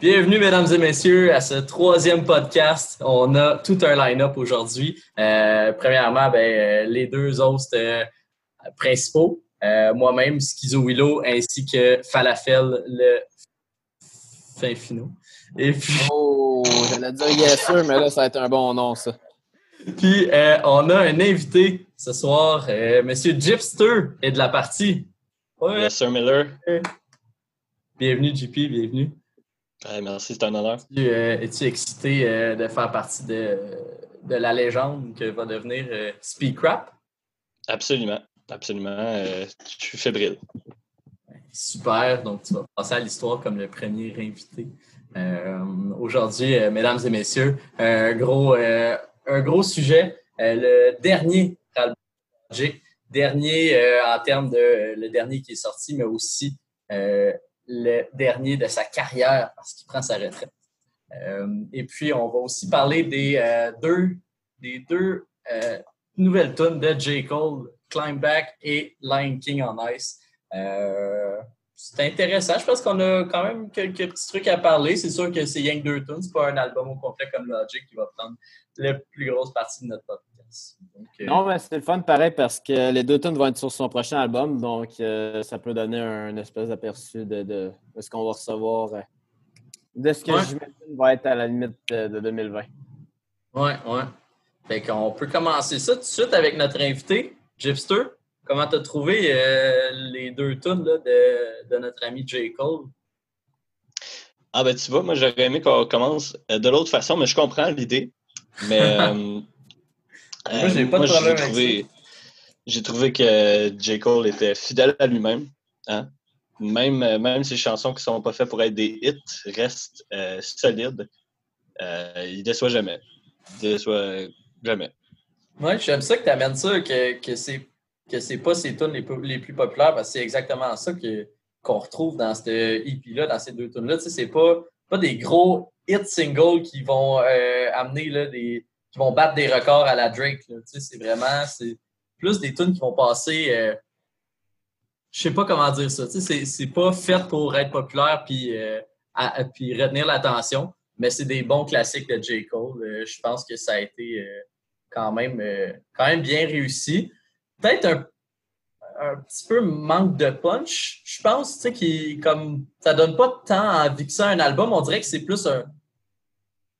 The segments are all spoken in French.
Bienvenue, mesdames et messieurs, à ce troisième podcast. On a tout un line-up aujourd'hui. Euh, premièrement, ben, euh, les deux hosts euh, principaux, moi-même, Schizo Willow, ainsi que Falafel, le fin finaux. Et puis... Oh, j'allais dire yes mais là, ça va être un bon nom, ça. Puis, on a un invité ce soir, Monsieur Gypster est de la partie. Ouais. Yes, Sir Miller. Bienvenue, JP, bienvenue. merci, c'est un honneur. Euh, es-tu excité euh, de faire partie de, de, la légende que va devenir euh, Speakrap? Absolument, absolument. je suis fébrile. Super, donc tu vas passer à l'histoire comme le premier invité. Aujourd'hui, mesdames et messieurs, un gros, un gros sujet, le dernier dernier en termes de le dernier qui est sorti, mais aussi le dernier de sa carrière parce qu'il prend sa retraite. Euh, et puis, on va aussi parler des euh, deux, des deux euh, nouvelles tunes de J. Cole, Climb Back et Lion King on Ice. c'est intéressant. Je pense qu'on a quand même quelques petits trucs à parler. C'est sûr que c'est Young deux tunes. C'est pas un album au complet comme Logic qui va prendre la plus grosse partie de notre podcast. Euh, non, mais c'est le fun pareil parce que les deux tunes vont être sur son prochain album, donc euh, ça peut donner un espèce d'aperçu de, ce qu'on va recevoir, euh, de ce que j'imagine va être à la limite de 2020. Ouais, ouais. Fait qu'on peut commencer ça tout de suite avec notre invité, Gypster. Comment t'as trouvé les deux tunes de, de, notre ami J. Cole? Ah ben tu vois, moi j'aurais aimé qu'on commence de l'autre façon, mais je comprends l'idée. Mais Moi, j'ai pas de problème trouvé, J'ai trouvé que J. Cole était fidèle à lui-même. Hein. Même, euh, même ses chansons qui ne sont pas faites pour être des hits restent euh, solides. Euh, il déçoit jamais. Il déçoit jamais. Oui, j'aime ça que tu amènes ça, que, que c'est que c'est pas ses tunes les, les, plus populaires, parce que c'est exactement ça qu'on retrouve dans cette EP-là, dans ces deux tunes-là. Tu sais, c'est pas, pas des gros hit singles qui vont amener là, des, qui vont battre des records à la Drake. C'est vraiment c'est plus des tunes qui vont passer. Euh, je sais pas comment dire ça. C'est pas fait pour être populaire puis, euh, puis retenir l'attention, mais c'est des bons classiques de J. Cole. Euh, je pense que ça a été quand, même, quand même bien réussi. Peut-être un, un, petit peu manque de punch. Je pense que comme ça donne pas tant envie que ça un album. On dirait que c'est plus un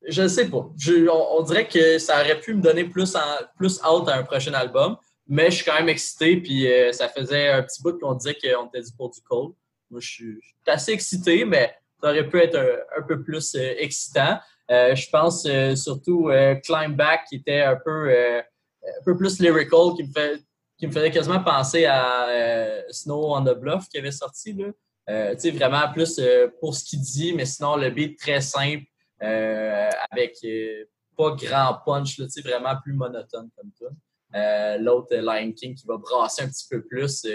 je sais pas. on, dirait que ça aurait pu me donner plus, en, plus out à un prochain album, mais je suis quand même excité. Puis euh, ça faisait un petit bout qu'on disait qu'on était du pour du cold. Moi, je suis, assez excité, mais ça aurait pu être un, peu plus euh, excitant. Euh, je pense surtout Climb Back qui était un peu, un peu plus lyrical, qui me, fait, qui me faisait quasiment penser à Snow on the Bluff qui avait sorti. Là. vraiment plus pour ce qu'il dit, mais sinon le beat très simple. Euh, avec euh, pas grand punch, là, vraiment plus monotone comme ça. Euh, l'autre, Lion King, qui va brasser un petit peu plus.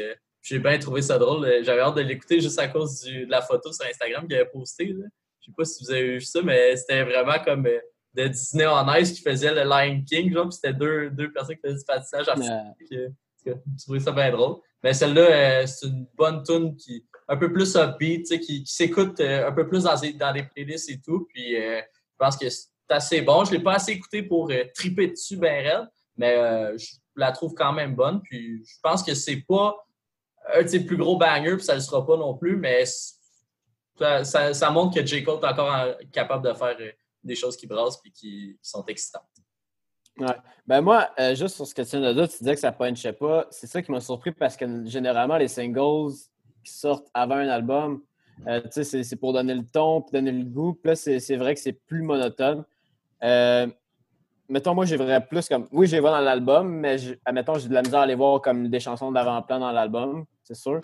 J'ai bien trouvé ça drôle. J'avais hâte de l'écouter juste à cause de la photo sur Instagram qu'il avait postée. Je sais pas si vous avez vu ça, mais c'était vraiment comme de Disney on Ice qui faisait le Lion King, genre, c'était deux, deux personnes qui faisaient du patinage artistique. J'ai trouvé ça bien drôle. Mais celle-là, c'est une bonne tune qui, un peu plus upbeat, qui, qui s'écoute euh, un peu plus dans, dans des playlists et tout. Puis euh, je pense que c'est assez bon. Je ne l'ai pas assez écouté pour euh, triper dessus raide, mais je la trouve quand même bonne. Puis je pense que c'est pas un de ses plus gros bangers, puis ça ne le sera pas non plus, mais ça, montre que J. Cole est encore capable de faire des choses qui brassent et qui, sont excitantes. Ouais. Ben moi, juste sur ce que tu viens de dire, tu disais que ça punchait pas. C'est ça qui m'a surpris parce que généralement, les singles, sortent avant un album. Euh, c'est pour donner le ton, pour donner le goût. Puis là, c'est vrai que c'est plus monotone. Euh, mettons, moi, j'ai vraiment plus comme. Oui, j'ai vu dans l'album, mais admettons, j'ai de la misère à aller voir comme des chansons d'avant-plan dans l'album, c'est sûr.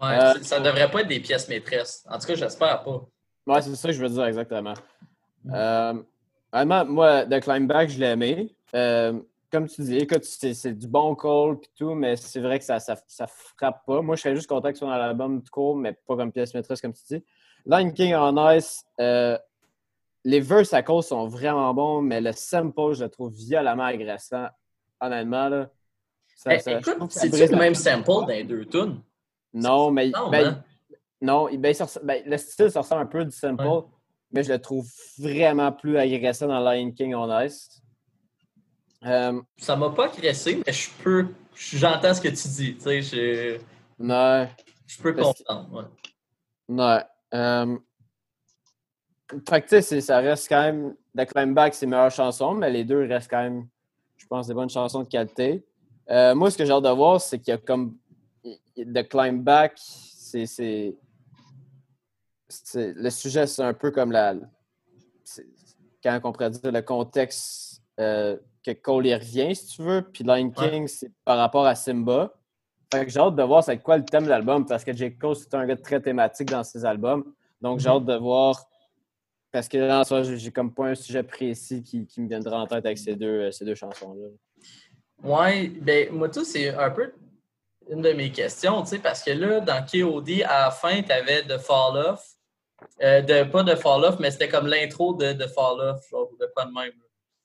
Ouais, euh, ça ne devrait pas être des pièces maîtresses. En tout cas, j'espère pas. Ouais, c'est ça que je veux dire exactement. Mm. moi, The Climb Back, je l'ai aimé comme tu dis, écoute, c'est du bon call et tout, mais c'est vrai que ça, ça, frappe pas. Moi, je serais juste content que ce soit dans l'album tout court, mais pas comme pièce maîtresse, comme tu dis. Line King en Ice, euh, les verses à cause sont vraiment bons, mais le sample, je le trouve violemment agressant, honnêtement. Là. Ça, eh, écoute, c'est le même sample dans les deux tunes? Non, mais, ben, hein? non, ben, ben, le style, ça ressemble un peu du Simple, mais je le trouve vraiment plus agressif dans Lion King on Ice. Euh, ça m'a pas agressé, mais je peux. J'entends ce que tu dis. Tu sais, je. Non. Je peux comprendre. Ouais. Euh, fait que, tu sais, ça reste quand même. The Climb Back, c'est meilleure chanson, mais les deux restent quand même, je pense, des bonnes chansons de qualité. Euh, moi, ce que j'ai hâte de voir, c'est qu'il y a comme. The Climb Back, c'est. Le sujet, c'est un peu comme la. Quand on pourrait dire le contexte euh, que Cole y revient, si tu veux. Puis Lion King, c'est par rapport à Simba. Fait que j'ai hâte de voir c'est quoi le thème de l'album parce que J. Cole, c'est un gars très thématique dans ses albums. Donc, j'ai mhm. hâte de voir. Parce que là, en soi, j'ai comme pas un sujet précis qui, me viendra en tête avec ces deux, ces deux chansons-là. Ouais, ben, moi, tout, c'est un peu une de mes questions, tu sais, parce que là, dans KOD, à la fin, tu avais The Fall Off. Euh, de, pas de Fall Off, mais c'était comme l'intro de, de Fall Off, genre, de pas de même.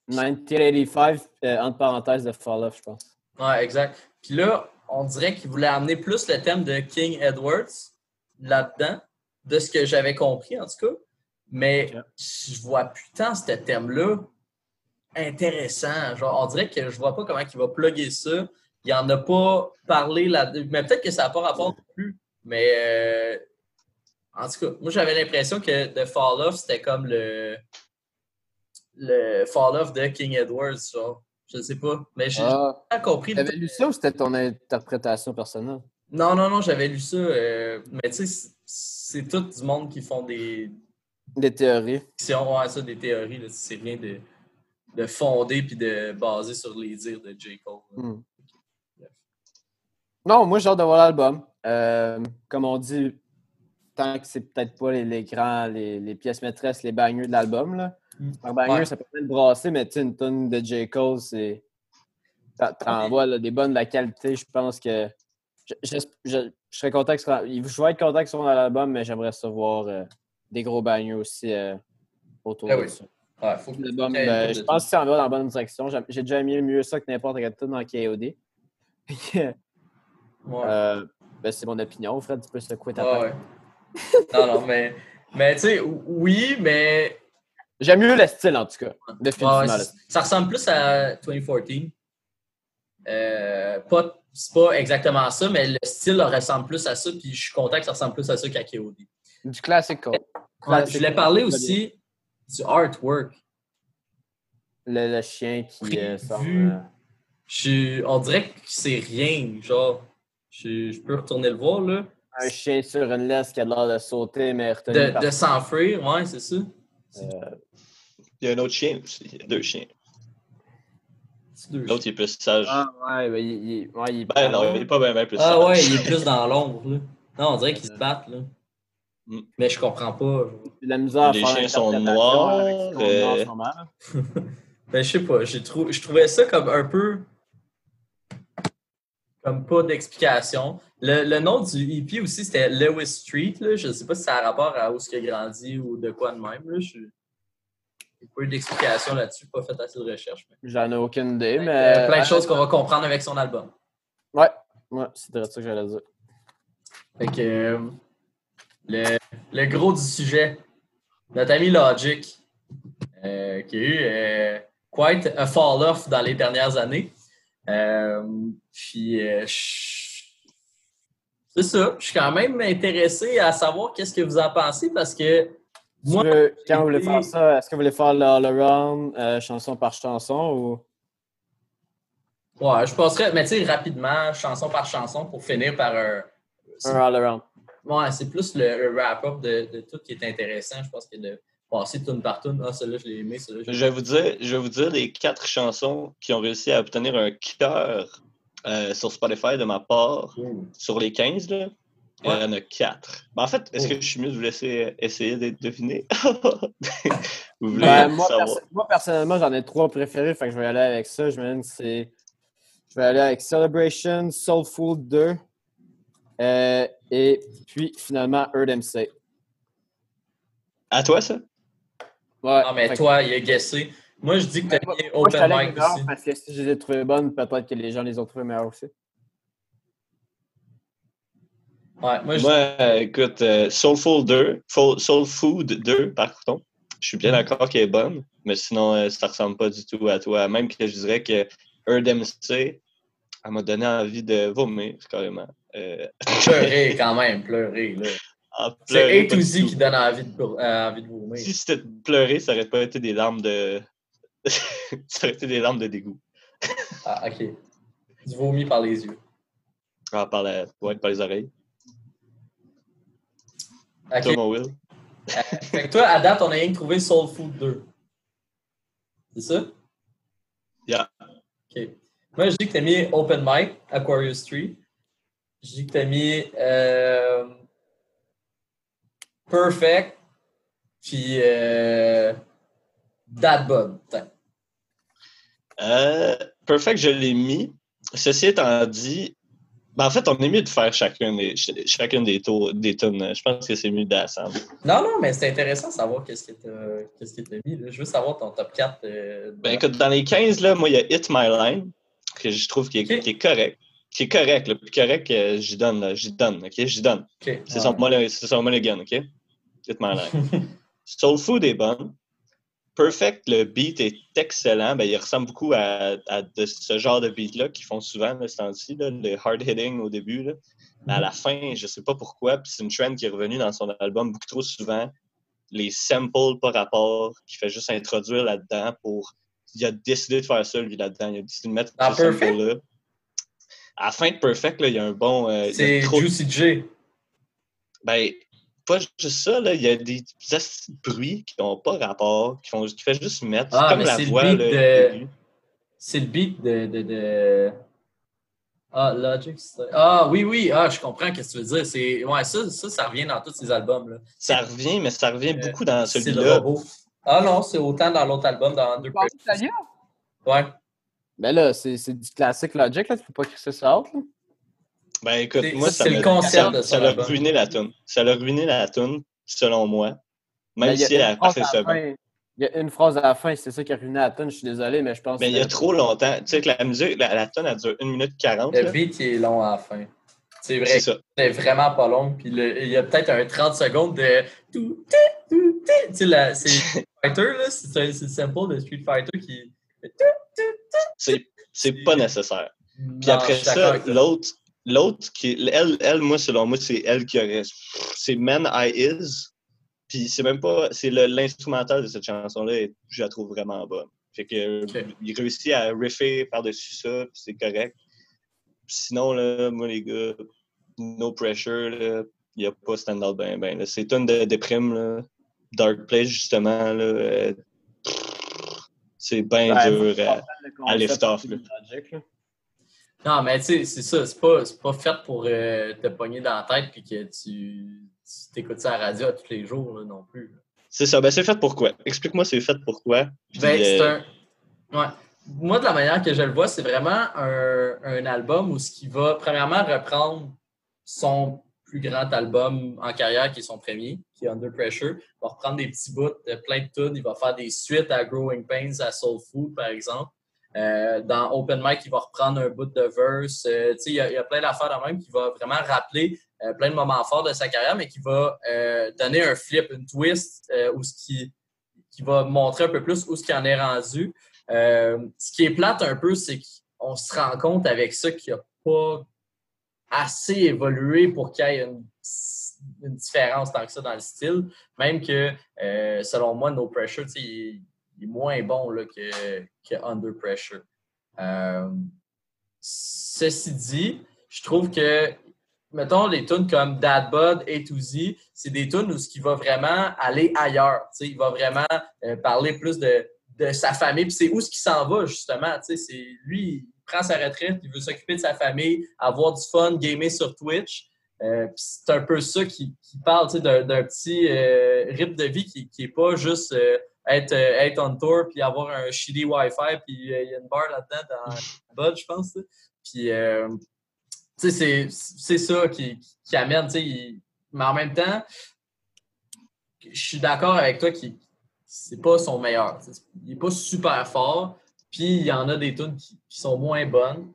1985, euh, entre parenthèses, de Fall Off, je pense. Ouais, exact. Puis là, on dirait qu'il voulait amener plus le thème de King Edwards là-dedans, de ce que j'avais compris en tout cas. Mais je vois putain ce thème-là intéressant. Genre, on dirait que je vois pas comment il va plugger ça. Il en a pas parlé là Mais peut-être que ça n'a pas rapport non plus. Mais euh, en tout cas, moi j'avais l'impression que The Fall Off, c'était comme le le Fall Off de King Edwards, genre. Je sais pas. Mais j'ai ah. pas compris. T'avais lu ça ou c'était ton interprétation personnelle? Non, non, non, j'avais lu ça. Euh, mais tu sais, c'est tout du monde qui font des. Des théories. Si on voit ça, des théories, c'est rien de, de fonder puis de baser sur les dires de J. Cole. Hmm. Non, moi, j'ai hâte de voir l'album. Euh, comme on dit, tant que c'est peut-être pas les, les grands, les, les, pièces maîtresses, les bangers de l'album, là. Un banger, ça peut être brasser, mais une tonne de J. Cole, c'est. T'envoies des bonnes de la qualité. Je pense que. Je, je, serais content que Je vais être content que ce soit dans l'album, mais j'aimerais savoir euh, des gros bangers aussi euh, autour ah de ça. Ben, je pense que ça en va dans la bonne direction. J'ai déjà mis mieux ça que n'importe quel tout dans KOD. euh, ben, c'est mon opinion, Fred. Tu peux secouer ta ah, ouais. Non, non, mais, mais tu sais, oui, mais J'aime mieux le style, en tout cas. ça ressemble plus à 2014. Euh, pas, c'est pas exactement ça, mais le style ressemble plus à ça, puis je suis content que ça ressemble plus à ça qu'à KOD. Du classique. je voulais parler aussi du artwork. Le, chien qui euh, euh, on dirait que c'est rien, genre. Je, peux retourner le voir, là. Un chien sur une laisse qui a l'air de sauter, mais De, de s'enfuir, ouais, c'est ça. Euh, il y a un autre chien aussi. Il y a deux chiens. L'autre, il est plus sage. Ah, ouais, ben, il, il, ouais, il, ben, non, il est pas bien, plus ah, sage. Ah, ouais, il est plus dans l'ombre, là. Non, on dirait qu'ils se battent, là. Mm. Mais je comprends pas. La misère Les chiens sont noirs. Euh... ben, je sais pas. Trou... Je trouvais ça comme un peu. Comme pas d'explication. Le, le, nom du EP aussi, c'était Lewis Street. Là. Je sais pas si ça a rapport à où ce qu'il a grandi ou de quoi de même. Là. Je n'ai pas eu d'explication là-dessus, pas fait assez de recherche. J'en ai aucune idée, mais. Il y a plein de choses qu'on va comprendre avec son album. Ouais, ouais c'est ça que j'allais dire. Fait que, euh, le, le, gros du sujet, notre ami Logic, euh, qui a eu euh, quite a fall-off dans les dernières années. puis, c'est ça, je suis quand même intéressé à savoir qu'est-ce que vous en pensez parce que moi, quand vous voulez faire ça, est-ce que vous voulez faire l'all-around, euh, chanson par chanson ou? Ouais, je passerais, mais tu sais, rapidement, chanson par chanson pour finir par un. Un all-around. Ouais, c'est plus le, wrap-up de, tout qui est intéressant. Je pense que de passer tune par tune, ah, celle-là, je l'ai aimé, celle-là, je vais vous dire, Je vais vous dire les quatre chansons qui ont réussi à obtenir un cœur euh, sur Spotify de ma part. Sur les 15, là, il y en a quatre. Ben, en fait, est-ce que je suis mieux de vous laisser essayer d'être deviné? vous voulez ben, moi, moi, personnellement, j'en ai trois préférés, fait que je vais aller avec ça. Je me c'est. Je vais aller avec Celebration, Soulful 2 euh, et puis finalement Earth MC. À toi, ça? Ouais. Non, mais toi, il a guessé. Moi, je dis que t'as mis Open Mic aussi. Parce que si je les ai trouvées bonnes, peut-être que les gens les ont trouvées meilleures aussi. Ouais, moi, moi écoute, euh, Soulful 2, Soul Food 2, par contre, je suis bien mm. d'accord qu'elle est bonne, mais sinon, euh, ça ressemble pas du tout à toi. Même que je dirais que RDMC, elle m'a donné envie de vomir, carrément. Euh... pleurer, quand même, pleurer. Là. Ah, c'est A to Z qui donne envie de, euh, envie de vomir. Si c'était pleurer, ça aurait pas été des larmes de. ça aurait été des larmes de dégoût. ah, ok. Du vomi par les yeux. Ah, par, la... ouais, par les oreilles. Okay. Will. Euh, fait que toi, à date, on a rien trouvé Soul Food 2. C'est ça? Yeah. OK. Moi, je dis que tu as mis Open Mic, Aquarius 3. Je dis que tu as mis euh, Perfect, puis euh, That Bud. Euh, perfect, je l'ai mis. Ceci étant dit, ben, en fait, on est mieux de faire chacun des, chacune des, tours, des tunes. Je pense que c'est mieux d'assembler. Non, non, mais c'est intéressant de savoir qu'est-ce qui t'a mis. Je veux savoir ton top 4. Euh, ben, écoute, dans les 15, là, moi, il y a Hit My Line, que je trouve qui est, qui est correct. Qui est correct. Le plus correct, euh, j'y donne. J'y donne, OK? J'y donne. C'est son, son mulligan, OK? Hit My Line. Soul Food est bonne. Perfect, le beat est excellent. Ben, il ressemble beaucoup à, ce genre de beat-là qu'ils font souvent ce temps-ci, le hard-hitting au début. Là. Mais à la fin, je ne sais pas pourquoi, c'est une trend qui est revenue dans son album beaucoup trop souvent. Les samples par rapport, qu'il fait juste introduire là-dedans pour. Il a décidé de faire ça, lui, là-dedans. Il a décidé de mettre ce sample-là. À la fin de Perfect, là, il y a un bon. Euh, c'est Juicy J. Ben, pas juste ça, là, il y a des petits bruits qui n'ont pas rapport, qui, font, qui fait juste mettre. Ah, comme la voix. De... C'est le beat de, de, de... Ah, Logic. Ah, oui, oui. Ah, je comprends ce que tu veux dire. C'est... Ouais, ça, ça, ça revient dans tous ces albums. Là. Ça revient, mais ça revient beaucoup dans celui-là. Ah non, c'est autant dans l'autre album, dans Underground. Ouais. Ben là, c'est, c'est du classique Logic, là. Tu peux pas écrire ça out, là. Ben écoute, moi, ça, le concept de ça, l'a ruiné la tune. Ça l'a ruiné la tune, selon moi. Même si elle a passé Il y a une phrase à la fin, c'est ça qui a ruiné la tune, je suis désolé, mais je pense Mais il y a trop longtemps. Tu sais que la musique, la, la tune, elle dure 1 minute 40. Le beat, il est long à la fin. C'est vrai. C'est vraiment pas long. Puis il y a peut-être un 30 secondes de. Tu sais, c'est Fighter, là. C'est le sample de Street Fighter qui. C'est pas nécessaire. Puis après ça, l'autre, L'autre, qui, elle, elle, moi, selon moi, c'est elle qui aurait. C'est Man I Is. Puis c'est même pas. C'est l'instrumental de cette chanson-là, je la trouve vraiment bonne. Fait que il réussit à riffer par-dessus ça, puis c'est correct. sinon, là, moi, les gars, no pressure, il n'y a pas stand-out ben ben. C'est une de déprime, là. Dark Place, justement, là. Euh, c'est bien dur à, à lift off. Là. Non, mais tu sais, c'est ça. C'est pas, pas fait pour euh, te pogner dans la tête et que tu, t'écoutes ça à la radio tous les jours non plus. C'est ça. Ben, c'est fait pour quoi? Explique-moi, c'est fait pour quoi? Ben, c'est euh, un. Ouais. Moi, de la manière que je le vois, c'est vraiment un, un, album où ce qui va, premièrement, reprendre son plus grand album en carrière, qui est son premier, qui est Under Pressure. Il va reprendre des petits bouts de plein de tunes. Il va faire des suites à Growing Pains, à Soul Food, par exemple. Euh, dans Open Mic, il va reprendre un bout de verse. Euh, il y, a plein d'affaires de même qui va vraiment rappeler euh, plein de moments forts de sa carrière, mais qui va donner un flip, une twist, ou ce qui, qui va montrer un peu plus où ce qui en est rendu. ce qui est plate un peu, c'est qu'on se rend compte avec ça qu'il n'y a pas assez évolué pour qu'il y ait une, différence tant que ça dans le style. Même que, selon moi, No Pressure, il, il est moins bon là, que, que Under Pressure. Euh, ceci dit, je trouve que, mettons, les tunes comme Dad Bud, A to Z, c'est des tunes où qui va vraiment aller ailleurs. Il va vraiment euh, parler plus de, de sa famille. Puis c'est où ce qui s'en va, justement. C'est, lui, il prend sa retraite, il veut s'occuper de sa famille, avoir du fun, gamer sur Twitch. Euh, c'est un peu ça qui, qui parle d'un petit rythme de vie qui n'est pas juste être, euh, être on tour puis avoir un shitty Wi-Fi puis euh, il y a une barre là-dedans dans le je pense. Puis, euh, tu sais, c'est ça qui, qui amène, tu sais, mais en même temps, je suis d'accord avec toi qui c'est pas son meilleur. Il n'est pas super fort. Puis il y en a des tunes qui, sont moins bonnes.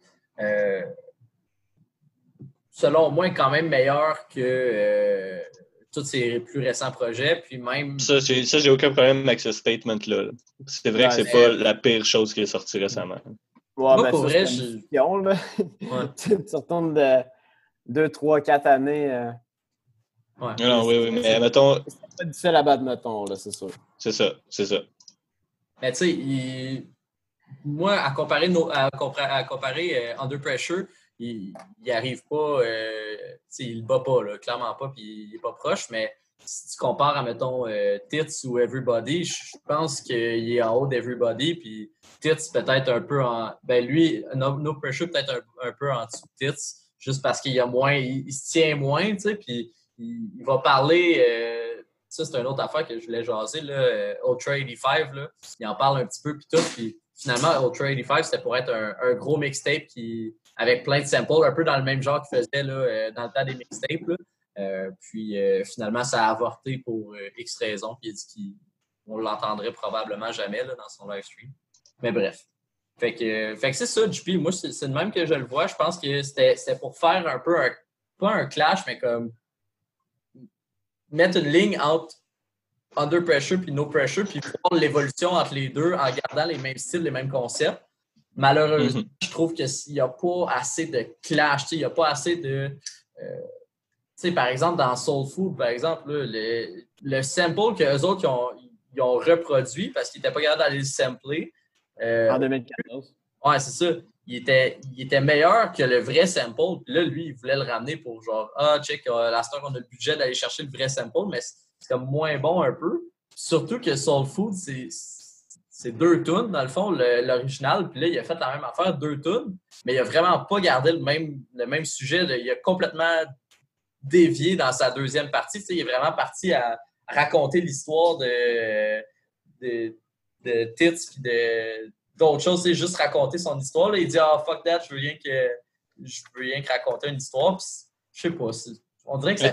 selon moi, quand même meilleur que euh, tous ses plus récents projets. Puis même. Ça, j'ai aucun problème avec ce statement-là. C'est vrai que c'est pas la pire chose qui est sortie récemment. Ouais, moi, ben, pour vrai, je. tu retournes de 2, 3, 4 années. Euh... Ouais. Non, oui, oui, mais mettons. C'est pas difficile à battre, mettons, là, c'est sûr. C'est ça, c'est ça. Mais tu sais, il... moi, à comparer, nos... à comparer, euh, Under Pressure, il n'arrive pas, euh, il ne bat pas, là, clairement pas, puis il n'est pas proche, mais si tu compares à, mettons, euh, Tits ou Everybody, je pense qu'il est en haut d'Everybody, puis Tits peut-être un peu en. Ben lui, No, Pressure peut-être un, peu en dessous de Tits, juste parce qu'il a moins, il, se tient moins, tu sais, puis il, va parler. Euh, ça, c'est une autre affaire que je voulais jaser, là, Ultra 85, là, il en parle un petit peu, puis tout, puis finalement, Ultra 85, c'était pour être un gros mixtape qui avec plein de samples, un peu dans le même genre qu'il faisait là, euh, dans le temps des mixtapes. Euh, puis euh, finalement, ça a avorté pour X raisons. Puis il a dit qu'on l'entendrait probablement jamais là, dans son live stream. Mais bref. Fait que, c'est ça, JP. Moi, c'est de même que je le vois. Je pense que c'était pour faire un peu un, pas un clash, mais comme mettre une ligne entre under pressure puis no pressure, puis voir l'évolution entre les deux en gardant les mêmes styles, les mêmes concepts. Malheureusement, mhm. je trouve qu'il n'y a pas assez de clash, il n'y a pas assez de. Euh, par exemple, dans Soul Food, par exemple, le, le, sample qu'eux autres ont, ils ont reproduit parce qu'ils n'étaient pas capables d'aller le sampler. Euh, en 2014. Ouais, c'est ça. Il était, il était meilleur que le vrai sample. Puis là, lui, il voulait le ramener pour genre, ah, check, euh, la star, on a le budget d'aller chercher le vrai sample, mais c'est comme moins bon un peu. Surtout que Soul Food, c'est c'est deux tunes, dans le fond, l'original. Puis là, il a fait la même affaire, deux tunes, mais il n'a vraiment pas gardé le même, le même sujet. Il a complètement dévié dans sa deuxième partie. il est vraiment parti à raconter l'histoire de, de, de Tits puis d'autres choses. C'est juste raconter son histoire. Il dit Ah, fuck that, je veux rien que, je veux rien que raconter une histoire. Puis, je sais pas. On dirait que ça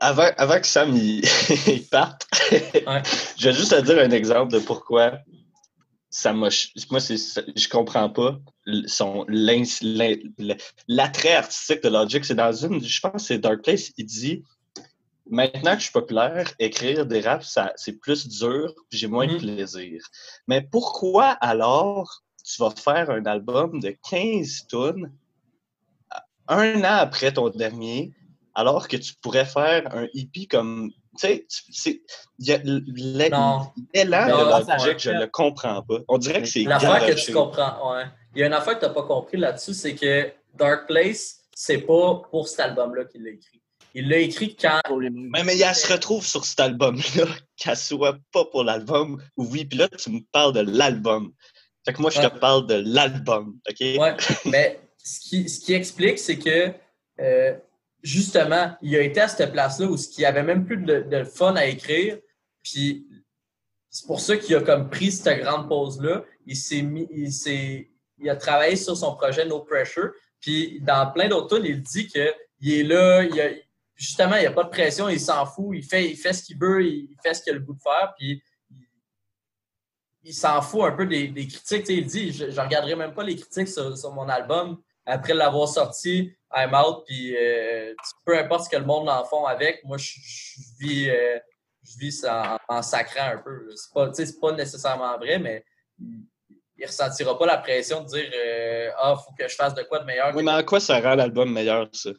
avant, que Sam il, parte, je vais juste te dire un exemple de pourquoi ça m'a. Moi, je comprends pas son l'attrait artistique de Logic. C'est dans une. Je pense que c'est Dark Place, il dit Maintenant que je suis populaire, écrire des raps, c'est plus dur, j'ai moins de mm-hmm. plaisir. Mais pourquoi alors tu vas faire un album de 15 tonnes un an après ton dernier, alors que tu pourrais faire un hippie comme. Tu sais, l'élan de Logic, je ne le comprends pas. On dirait que c'est. L'affaire que tu comprends, ouais. Il y a une affaire que tu n'as pas compris là-dessus, c'est que Dark Place, c'est pas pour cet album-là qu'il l'a écrit. Il l'a écrit quand. Mais, mais il se retrouve sur cet album-là, qu'elle soit pas pour l'album, oui, puis là, tu me parles de l'album. Fait que moi, je te parle de l'album, OK? Ouais, mais ce qui, ce qui explique, c'est que euh, justement, il a été à cette place-là où il n'y avait même plus de, fun à écrire. Puis c'est pour ça qu'il a comme pris cette grande pause-là. Il a travaillé sur son projet No Pressure. Puis dans plein d'autres tours, il dit qu'il est là, justement, il n'y a pas de pression, il s'en fout, il fait, il fait ce qu'il veut, il fait ce qu'il a le goût de faire. Puis il, s'en fout un peu des, critiques. il dit, je ne regarderai même pas les critiques sur mon album après l'avoir sorti I'm out, puis euh, peu importe ce que le monde en font avec, moi, je, vis, euh, je vis ça en, sacrant un peu. C'est pas, pas nécessairement vrai, mais il ne ressentira pas la pression de dire euh, Ah, il faut que je fasse de quoi de meilleur. Oui, mais en quoi ça rend l'album meilleur, ça?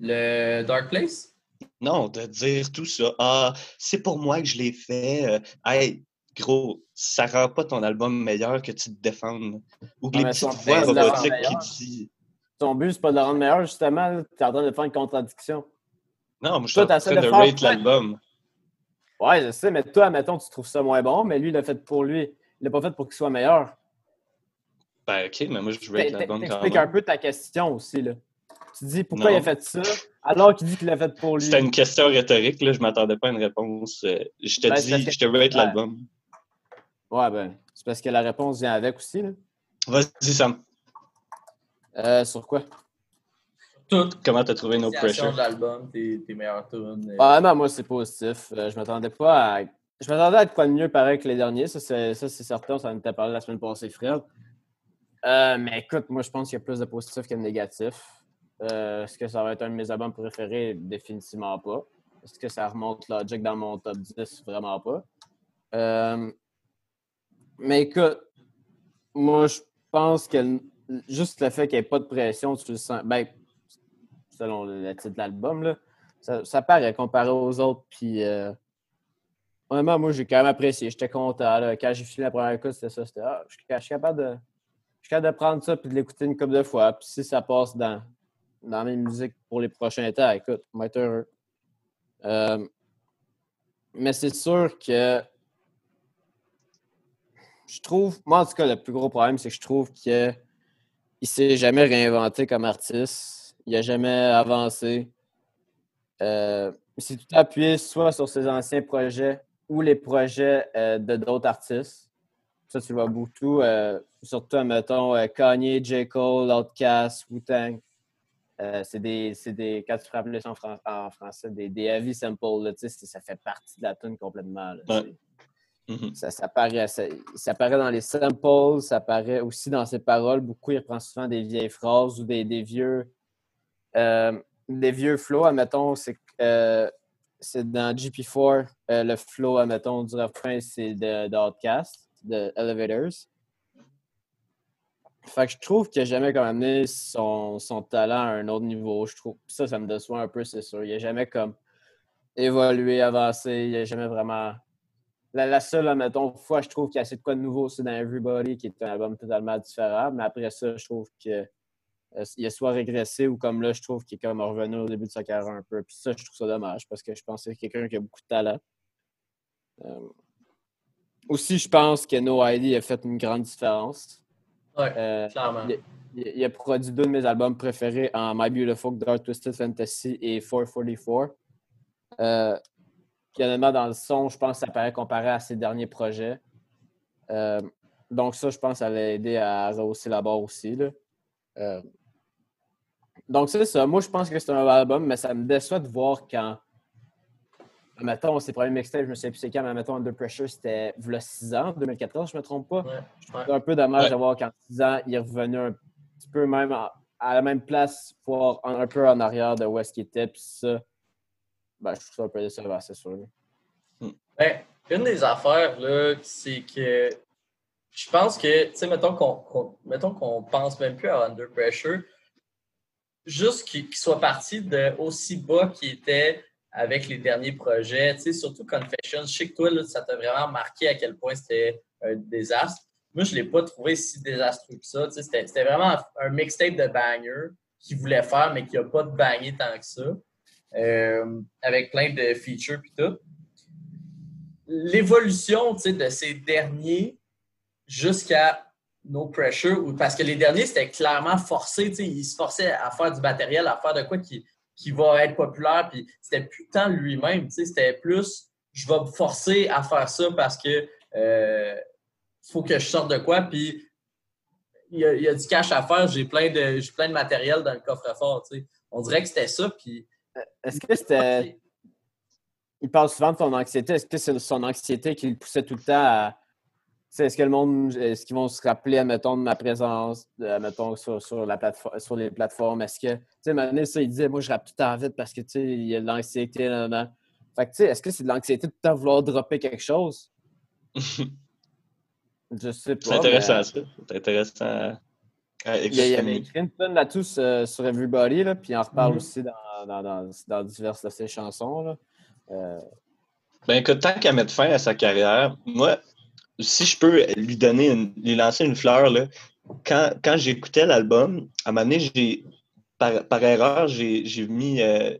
Le Dark Place? Non, de dire tout ça. Ah, c'est pour moi que je l'ai fait. hey, gros, ça rend pas ton album meilleur que tu te défendes. Ou les petites voix robotiques qui disent ton but, c'est pas de le rendre meilleur, justement. Tu es en train de faire une contradiction. Non, moi, je suis en train de, rate l'album. Ouais, je sais, mais toi, admettons, tu trouves ça moins bon, mais lui, il l'a fait pour lui. Il l'a pas fait pour qu'il soit meilleur. Ben, OK, mais moi, je rate l'album quand même. un peu ta question aussi, là. Tu dis pourquoi il a fait ça, alors qu'il dit qu'il l'a fait pour lui? C'était une question rhétorique, là. Je m'attendais pas à une réponse. Euh, je te ben, dis, je te rate l'album. Ouais, ben, c'est parce que la réponse vient avec aussi, là. Vas-y, Sam. Euh, sur quoi? Tout. Comment t'as trouvé No Pressure? de l'album, tes, meilleurs tunes. Euh. Ah non, moi c'est positif. Euh, je m'attendais pas à. Je m'attendais à être quoi de mieux pareil que les derniers. Ça, c'est certain. Ça en était parlé la semaine passée, Fred. mais écoute, moi je pense qu'il y a plus de positifs que de négatifs. Euh, est-ce que ça va être un de mes albums préférés? Définitivement pas. Est-ce que ça remonte Logic dans mon top 10? Vraiment pas. Euh, mais écoute, moi, je pense que juste le fait qu'il n'y ait pas de pression, tu le sens. Ben, selon le titre de l'album, ça, paraît comparé aux autres. Puis, euh, honnêtement, moi, j'ai quand même apprécié. J'étais content. Quand j'ai fini la première écoute, c'était ça. C'était, ah, je, suis capable de. Je suis capable de prendre ça et de l'écouter une couple de fois. Puis si ça passe dans, dans mes musiques pour les prochains temps, écoute, je vais être heureux. Euh, mais c'est sûr que je trouve, moi en tout cas, le plus gros problème, c'est que je trouve qu'il ne s'est jamais réinventé comme artiste. Il n'a jamais avancé. Euh, il s'est tout appuyé soit sur ses anciens projets ou les projets euh, de d'autres artistes. Ça, tu vois beaucoup. Euh, surtout, mettons, Kanye, J. Cole, Outkast, Wu-Tang. c'est des, des, quand tu frappes le son en, français, des, des heavy samples, là, ça fait partie de la tune complètement. Mm-hmm. Ça, ça, paraît, ça, paraît dans les samples, ça paraît aussi dans ses paroles. Beaucoup, il reprend souvent des vieilles phrases ou des, vieux, euh, des vieux flows. Admettons, c'est euh, dans GP4, euh, le flow, admettons, du refrain, c'est de, de de Elevators. Fait que je trouve qu'il n'a jamais comme amené son, son, talent à un autre niveau. Je trouve ça, ça me déçoit un peu, c'est sûr. Il n'a jamais comme évolué, avancé. Il n'a jamais vraiment la, seule, mettons, fois, je trouve qu'il y a assez de quoi de nouveau, c'est dans Everybody, qui est un album totalement différent. Mais après ça, je trouve qu'il euh, a soit régressé ou comme là, je trouve qu'il est comme revenu au début de sa carrière un peu. Puis ça, je trouve ça dommage parce que je pense que c'est quelqu'un qui a beaucoup de talent. Euh, aussi, je pense que No ID a fait une grande différence. Oui, euh, clairement. Il, a produit deux de mes albums préférés en My Beautiful Dark Twisted Fantasy et 444. Puis honnêtement, dans le son, je pense que ça paraît comparé à ses derniers projets. Euh, donc ça, je pense que ça l'a aidé à rehausser la barre aussi. Euh, donc c'est ça. Moi, je pense que c'est un album, mais ça me déçoit de voir quand. Mettons, ses premiers mixtapes, je me souviens plus c'est quand, mais mettons, Under Pressure, c'était il 6 ans, 2014, je ne me trompe pas. C'est un peu dommage de voir qu'en 6 ans, il est revenu un petit peu même à, la même place, voire un peu en arrière de où est-ce qu'il était. Puis ça, ben, je trouve ça un peu décevant, c'est sûr. Hmm. Ben, une des affaires, là, c'est que je pense que, tu sais, mettons qu'on mettons qu'on pense même plus à Under Pressure, juste qu'il soit parti de aussi bas qu'il était avec les derniers projets, tu sais, surtout Confessions. Je sais que toi, là, ça t'a vraiment marqué à quel point c'était un désastre. Moi, je ne l'ai pas trouvé si désastreux que ça. Tu sais, c'était vraiment un mixtape de banger qu'il voulait faire, mais qui n'a pas de banger tant que ça. Euh, avec plein de features et tout. L'évolution de ces derniers jusqu'à No Pressure, parce que les derniers, c'était clairement forcé, ils se forçaient à faire du matériel, à faire de quoi qui, qui va être populaire, puis c'était plus tant lui-même, c'était plus je vais me forcer à faire ça parce que euh, faut que je sorte de quoi, puis il y, a, du cash à faire, j'ai plein de plein de matériel dans le coffre-fort. On dirait que c'était ça, puis est-ce que c'était. Il parle souvent de son anxiété. Est-ce que c'est son anxiété qui le poussait tout le temps à. Est-ce que le monde. Est-ce qu'ils vont se rappeler, admettons, de ma présence, admettons, sur, sur, la plateforme, sur les plateformes? Est-ce que. Tu sais, maintenant, ça, il disait, moi, je rappe tout le temps vite parce que, tu sais, il y a de l'anxiété. Là, Fait que, tu sais, est-ce que c'est de l'anxiété de tout le temps vouloir dropper quelque chose? je sais pas. C'est intéressant, ça. C'est intéressant. Il, y a, avait écrit une tonne là-dessus sur, Everybody, là, puis il en reparle mm-hmm. aussi dans dans, diverses de ses chansons. Là. Euh, ben écoute, tant qu'à mettre fin à sa carrière, moi, si je peux lui donner une, lui lancer une fleur, là, quand, quand j'écoutais l'album, à un moment donné, j'ai, par, erreur, j'ai, mis. Euh,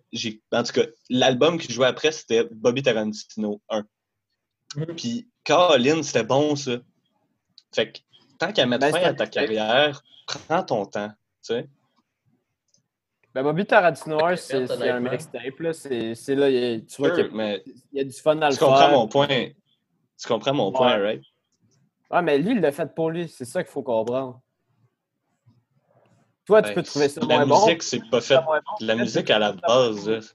en tout cas, l'album qui jouait après, c'était Bobby Tarantino 1. Mm-hmm. Puis Caroline, c'était bon, ça. Fait que tant qu'à mettre ben, fin à ta carrière, prends ton temps. Tu sais? Ben, Bobby Tarantino, c'est un mixtape. C'est là, tu vois qu'il y, a du fun dans le Tu comprends mon point. Tu comprends mon point, right? Ah, mais lui, il l'a fait pour lui. C'est ça qu'il faut comprendre. Toi, tu ben, peux trouver ça la moins musique, c'est pas fait. la musique à la base.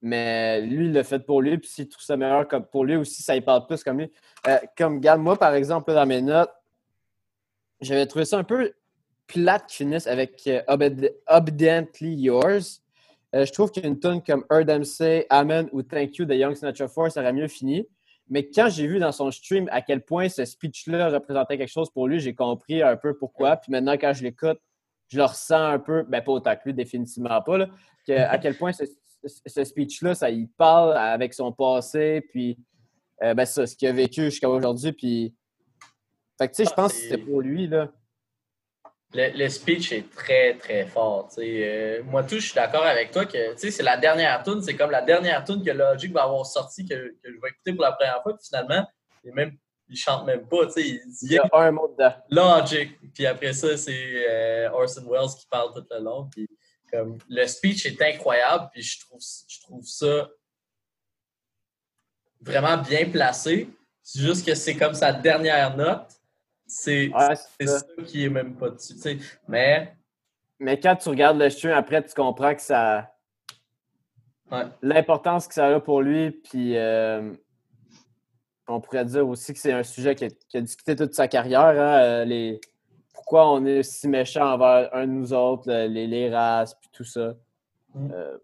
Mais lui, il l'a fait pour lui. Puis s'il trouve ça meilleur comme pour lui aussi, ça y parle plus comme lui. Euh, comme, regarde, moi, par exemple, dans mes notes, j'avais trouvé ça un peu plates qui finissent avec euh, Obediently Yours. Euh, je trouve qu'une tune comme Say, Amen ou Thank You de Young Snatcher Force aurait mieux fini. Mais quand j'ai vu dans son stream à quel point ce speech-là représentait quelque chose pour lui, j'ai compris un peu pourquoi. Puis maintenant, quand je l'écoute, je le ressens un peu, ben pas autant que lui, définitivement pas, là, à quel point ce, speech-là, ça y parle avec son passé, puis euh, ben ça, ce qu'il a vécu jusqu'à aujourd'hui. Puis, fait que tu sais, je pense que c'était pour lui, là. Le, speech est très, très fort. Euh, moi, tout, je suis d'accord avec toi que c'est la dernière tune, c'est comme la dernière tune que Logic va avoir sorti, que, que, je vais écouter pour la première fois, puis finalement, il, même, il chante même pas. Il, il y a un mot dedans. Logic, puis après ça, c'est euh, Orson Welles qui parle tout le long. Puis, comme, le speech est incroyable, puis je trouve, je trouve ça vraiment bien placé. C'est juste que c'est comme sa dernière note. C'est ça. qui est même pas dessus. Mais... Mais quand tu regardes le stream, après, tu comprends que ça. L'importance que ça a pour lui, puis euh, on pourrait dire aussi que c'est un sujet qui a, discuté toute sa carrière. Hein, euh, les... Pourquoi on est si méchant envers un de nous autres, les, les races, puis tout ça. Mm. Euh,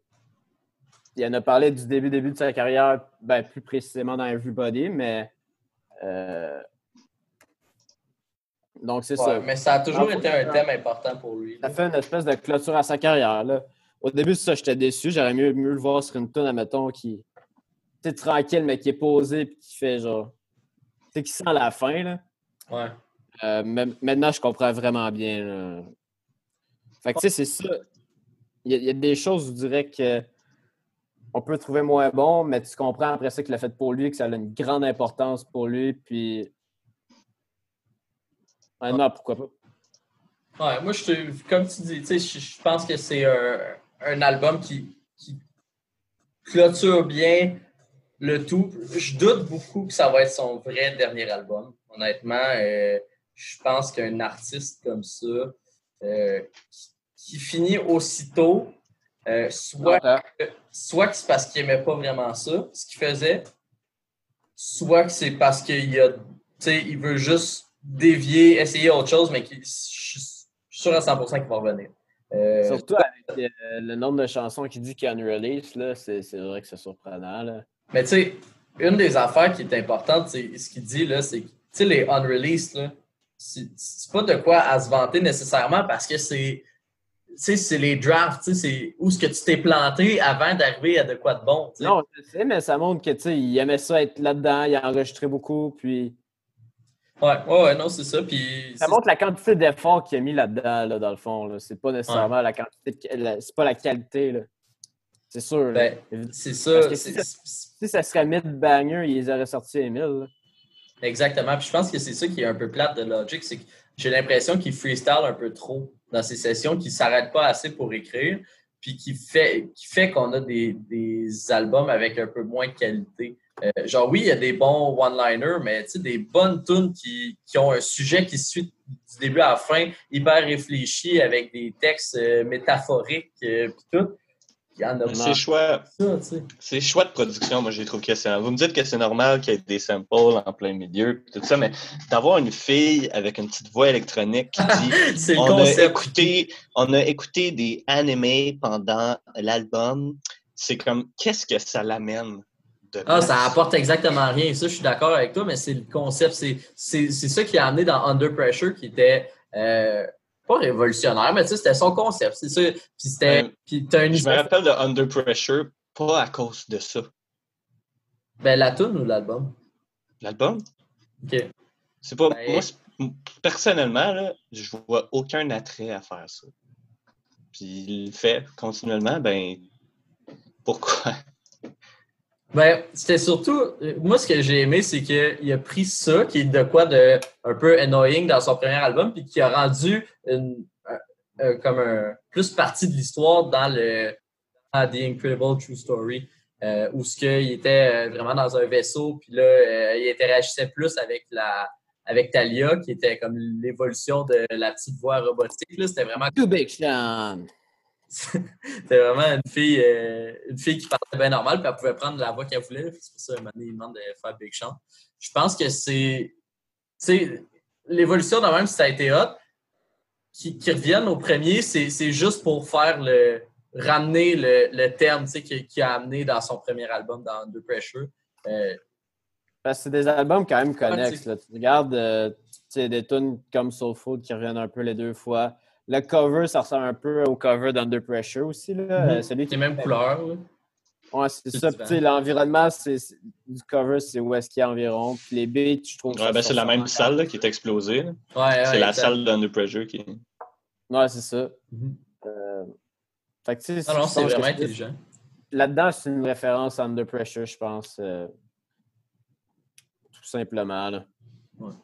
il en a parlé du début, début de sa carrière, ben, plus précisément dans Everybody, mais donc, c'est ça. Mais ça a toujours été un thème important pour lui. Ça fait une espèce de clôture à sa carrière. Là. Au début, ça, j'étais déçu. J'aurais mieux, mieux le voir sur une tonne, admettons, qui est tranquille, mais qui est posé et qui fait genre. Tu sais, qui sent la fin. Là. Ouais. Euh, maintenant, je comprends vraiment bien. Fait que, tu sais, c'est ça. Il y, a des choses, je dirais, que on peut trouver moins bon, mais tu comprends après ça qu'il l'a fait pour lui, que ça a une grande importance pour lui. Puis non, pourquoi pas? Ouais, moi, je comme tu dis, je pense que c'est un, album qui, clôture bien le tout. Je doute beaucoup que ça va être son vrai dernier album. Honnêtement, euh, je pense qu'un artiste comme ça, euh, qui, finit aussitôt, euh, soit, soit que c'est parce qu'il n'aimait pas vraiment ça, ce qu'il faisait, soit que c'est parce qu'il a, il veut juste dévier, essayer autre chose, mais qui, je suis sûr à 100% qu'il va revenir. Euh, Surtout avec euh, le nombre de chansons qui dit qu'il y a une release, c'est vrai que c'est surprenant. Mais tu sais, une des affaires qui est importante, c'est ce qu'il dit, là, c'est que les unreleased, c'est pas de quoi à se vanter nécessairement parce que c'est c'est les drafts, c'est où est-ce que tu t'es planté avant d'arriver à de quoi de bon. Non, je sais, mais ça montre que il aimait ça être là-dedans, il a enregistré beaucoup, puis Ouais, ouais, non, c'est ça. Puis, ça montre la quantité d'efforts qu'il a mis là-dedans, là, dans le fond. C'est pas nécessairement la quantité, c'est pas la qualité. Là. C'est sûr. Ben, c'est ça. si, ça, serait mid-banger, ils auraient sorti Emile. Exactement. Puis je pense que c'est ça qui est un peu plate de Logic, c'est que j'ai l'impression qu'il freestyle un peu trop dans ses sessions, qu'il ne s'arrête pas assez pour écrire, puis qui fait, qui fait qu'on a des, des albums avec un peu moins de qualité. Euh, genre, oui, il y a des bons one-liners, mais des bonnes tunes qui, qui, ont un sujet qui suit du début à la fin, hyper réfléchi, avec des textes euh, métaphoriques, et euh, tout. C'est choix, c'est choix de production, moi, j'ai trouvé que Vous me dites que c'est normal qu'il y ait des samples en plein milieu, tout ça, mais d'avoir une fille avec une petite voix électronique qui dit on, a écouté, on a écouté des animés pendant l'album, c'est comme qu'est-ce que ça l'amène? Ah, ça apporte exactement rien. Ça, je suis d'accord avec toi, mais c'est le concept. C'est ça qui a amené dans Under Pressure qui était euh, pas révolutionnaire, mais tu sais, c'était son concept. C'est ça. Puis c'était. Ben, je me rappelle de Under Pressure pas à cause de ça. Ben, la tune ou l'album? L'album? OK. C'est pas. Ben, moi, personnellement, là, je vois aucun attrait à faire ça. Puis il le fait continuellement, ben pourquoi? Ben, c'était surtout. Moi, ce que j'ai aimé, c'est qu'il a pris ça, qui est de quoi de un peu annoying dans son premier album, puis qui a rendu une, comme un plus partie de l'histoire dans le The Incredible True Story, euh, où ce qu'il était euh, vraiment dans un vaisseau, puis là, euh, il interagissait plus avec la avec Talia, qui était comme l'évolution de la petite voix robotique. C'était vraiment. Too big. C'était vraiment une fille, euh, une fille qui parlait bien normal, puis elle pouvait prendre la voix qu'elle voulait. C'est pour ça qu'il demande de faire Big Sean. Je pense que c'est. L'évolution de même, ça a été hot. qui, reviennent au premier, c'est juste pour faire le ramener le, le thème qu'il qui a amené dans son premier album, dans The Pressure. Euh, Parce que c'est des albums quand même connexes. tu regardes euh, des tunes comme Soul Food qui reviennent un peu les deux fois. Le cover, ça ressemble un peu au cover d'Under Pressure aussi. Là. Celui qui les mêmes couleurs. Ouais, c'est ça. L'environnement du cover, c'est où est-ce qu'il y a environ. Puis les beats, je trouve. Ouais, ben c'est la même salle là, qui est explosée. Ouais, c'est la salle d'Under Pressure qui. Ouais, c'est ça. Mm -hmm. euh... Fait que, non, non, c'est vraiment intelligent. Là-dedans, c'est une référence à Under Pressure, je pense. Euh... Tout simplement. Là. Ouais.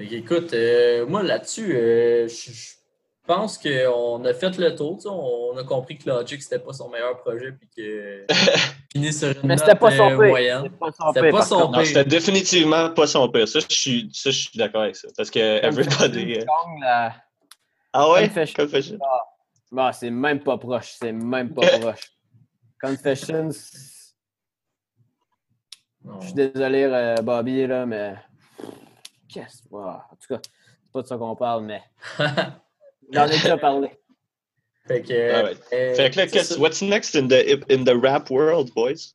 écoute, euh, moi là-dessus, euh, je pense qu'on a fait le tour. On a compris que Logic, c'était pas son meilleur projet puis que finit sur une Mais c'était pas son euh, moyenne. C'était pas son Non, c'était définitivement pas son pire. Ça, je suis, ça, je suis d'accord avec ça. Parce que everybody. La... Ah ouais? Confession. Bah, c'est même pas proche. C'est même pas proche. Confessions. Je suis désolé, euh, Bobby, là, mais. Qu'est-ce que. En tout cas, c'est pas de ça qu'on parle, mais. J'en ai déjà parlé. Fait que. Ah ouais. euh, fait que là, qu'est-ce- what's next in the, in the rap world, boys?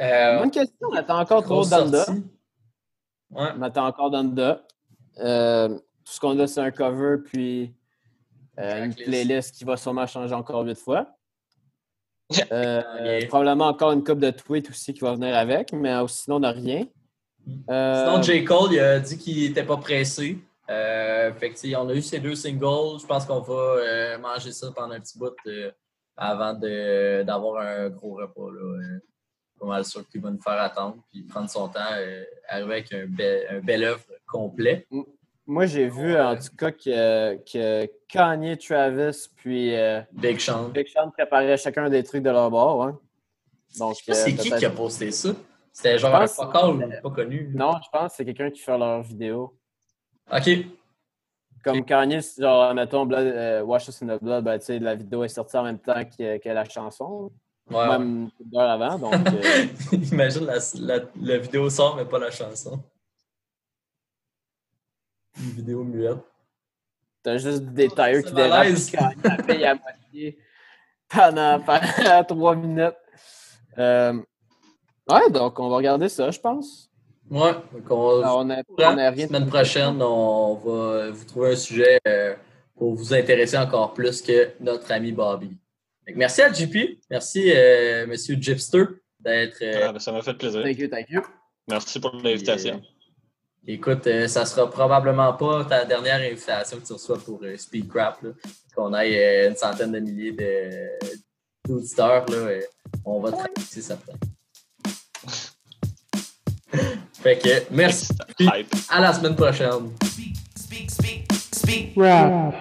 Euh, Bonne question. On attend encore trop sortie. Ouais. On attend encore Danda. Euh, tout ce qu'on a, c'est un cover, puis euh, une playlist qui va sûrement changer encore huit fois. Euh, Ok. Probablement encore une coupe de tweets aussi qui va venir avec, mais sinon, on n'a rien. Euh, Sinon, J. Cole, il a dit qu'il n'était pas pressé. Euh, fait que, on a eu ces deux singles. Je pense qu'on va euh, manger ça pendant un petit bout euh, avant d'avoir un gros repas. Là. Pas mal sûr qu'il va nous faire attendre puis prendre son temps, arriver avec un bel, un bel œuvre complet. Moi, j'ai vu en tout cas que, que Kanye, Travis, puis euh, Big Sean. Big Sean préparaient chacun des trucs de leur bord. hein. Donc, Je sais pas c'est qui qui a posté ça. C'était genre un fuck pas connu. Non, je pense que c'est quelqu'un qui fait leur vidéo. OK. Comme Kanye, genre, mettons, Blood, euh, Wash Us in the Blood, ben, tu sais, la vidéo est sortie en même temps que, que la chanson, Ouais, même une heure avant. Donc, euh, Imagine la, la, la vidéo sort, mais pas la chanson. Une vidéo muette. t'as juste des tailleurs qui C'est dérapent la paye à moitié pendant, pendant trois minutes. Euh, ouais, donc on va regarder ça, je pense. Ouais, donc on, Alors, on a, on la a rien semaine prochaine, on va vous trouver un sujet euh, pour vous intéresser encore plus que notre ami Bobby. Merci à JP. Merci, euh, Monsieur Gypster, d'être. euh, Ah, ben, ça m'a fait plaisir. Thank you, thank you. Merci pour l'invitation. Écoute, euh, ça sera probablement pas ta dernière invitation que tu reçois pour euh, Speedcraft. Qu'on ait euh, une centaine de milliers de- d'auditeurs. là, euh, on va te ça. fait que merci. À la semaine prochaine. speak, speak, speak. Rap.